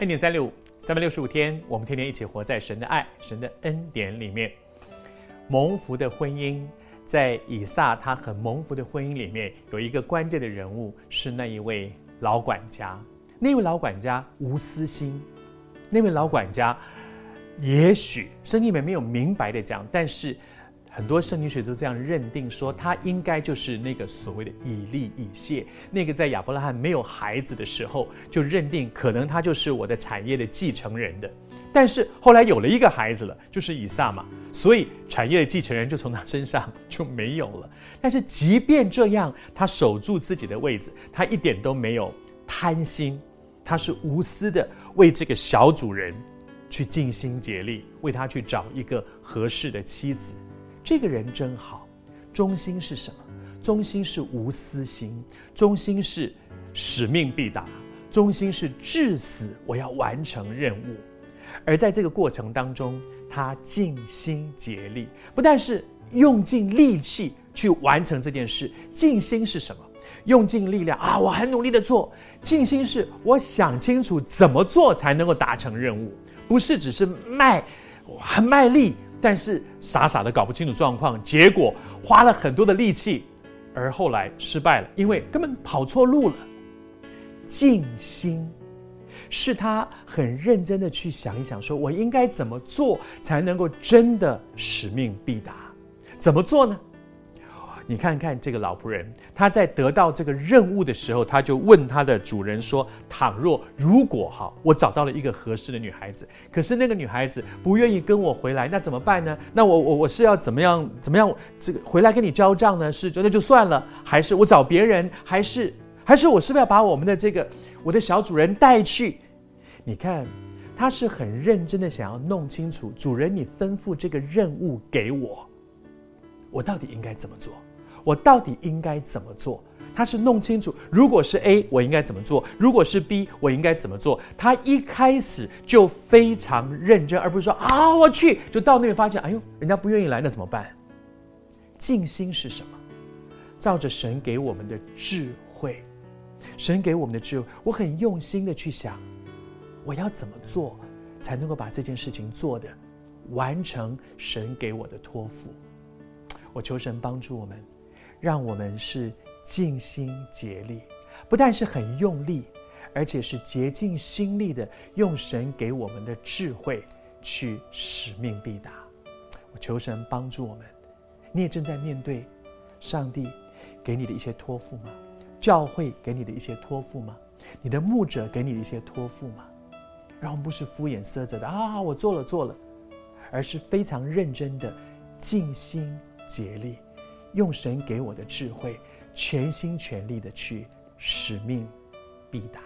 恩典三六五，三百六十五天，我们天天一起活在神的爱、神的恩典里面。蒙福的婚姻，在以撒他很蒙福的婚姻里面，有一个关键的人物是那一位老管家。那位老管家无私心，那位老管家，也许圣经里面没有明白的讲，但是。很多圣经学都这样认定，说他应该就是那个所谓的以利以谢，那个在亚伯拉罕没有孩子的时候就认定可能他就是我的产业的继承人的。但是后来有了一个孩子了，就是以撒嘛，所以产业的继承人就从他身上就没有了。但是即便这样，他守住自己的位置，他一点都没有贪心，他是无私的为这个小主人去尽心竭力，为他去找一个合适的妻子。这个人真好，忠心是什么？忠心是无私心，忠心是使命必达，忠心是至死我要完成任务。而在这个过程当中，他尽心竭力，不但是用尽力气去完成这件事。尽心是什么？用尽力量啊！我很努力的做。尽心是我想清楚怎么做才能够达成任务，不是只是卖，很卖力。但是傻傻的搞不清楚状况，结果花了很多的力气，而后来失败了，因为根本跑错路了。静心是他很认真的去想一想，说我应该怎么做才能够真的使命必达？怎么做呢？你看看这个老仆人，他在得到这个任务的时候，他就问他的主人说：“倘若如果哈，我找到了一个合适的女孩子，可是那个女孩子不愿意跟我回来，那怎么办呢？那我我我是要怎么样怎么样这个回来跟你交账呢？是就那就算了，还是我找别人？还是还是我是不是要把我们的这个我的小主人带去？你看，他是很认真的想要弄清楚，主人你吩咐这个任务给我，我到底应该怎么做？”我到底应该怎么做？他是弄清楚，如果是 A，我应该怎么做；如果是 B，我应该怎么做。他一开始就非常认真，而不是说啊，我去，就到那边发现，哎呦，人家不愿意来，那怎么办？静心是什么？照着神给我们的智慧，神给我们的智慧，我很用心的去想，我要怎么做才能够把这件事情做的完成神给我的托付。我求神帮助我们。让我们是尽心竭力，不但是很用力，而且是竭尽心力的用神给我们的智慧去使命必达。我求神帮助我们。你也正在面对上帝给你的一些托付吗？教会给你的一些托付吗？你的牧者给你的一些托付吗？让我们不是敷衍塞责的啊，我做了做了，而是非常认真的尽心竭力。用神给我的智慧，全心全力的去使命必达。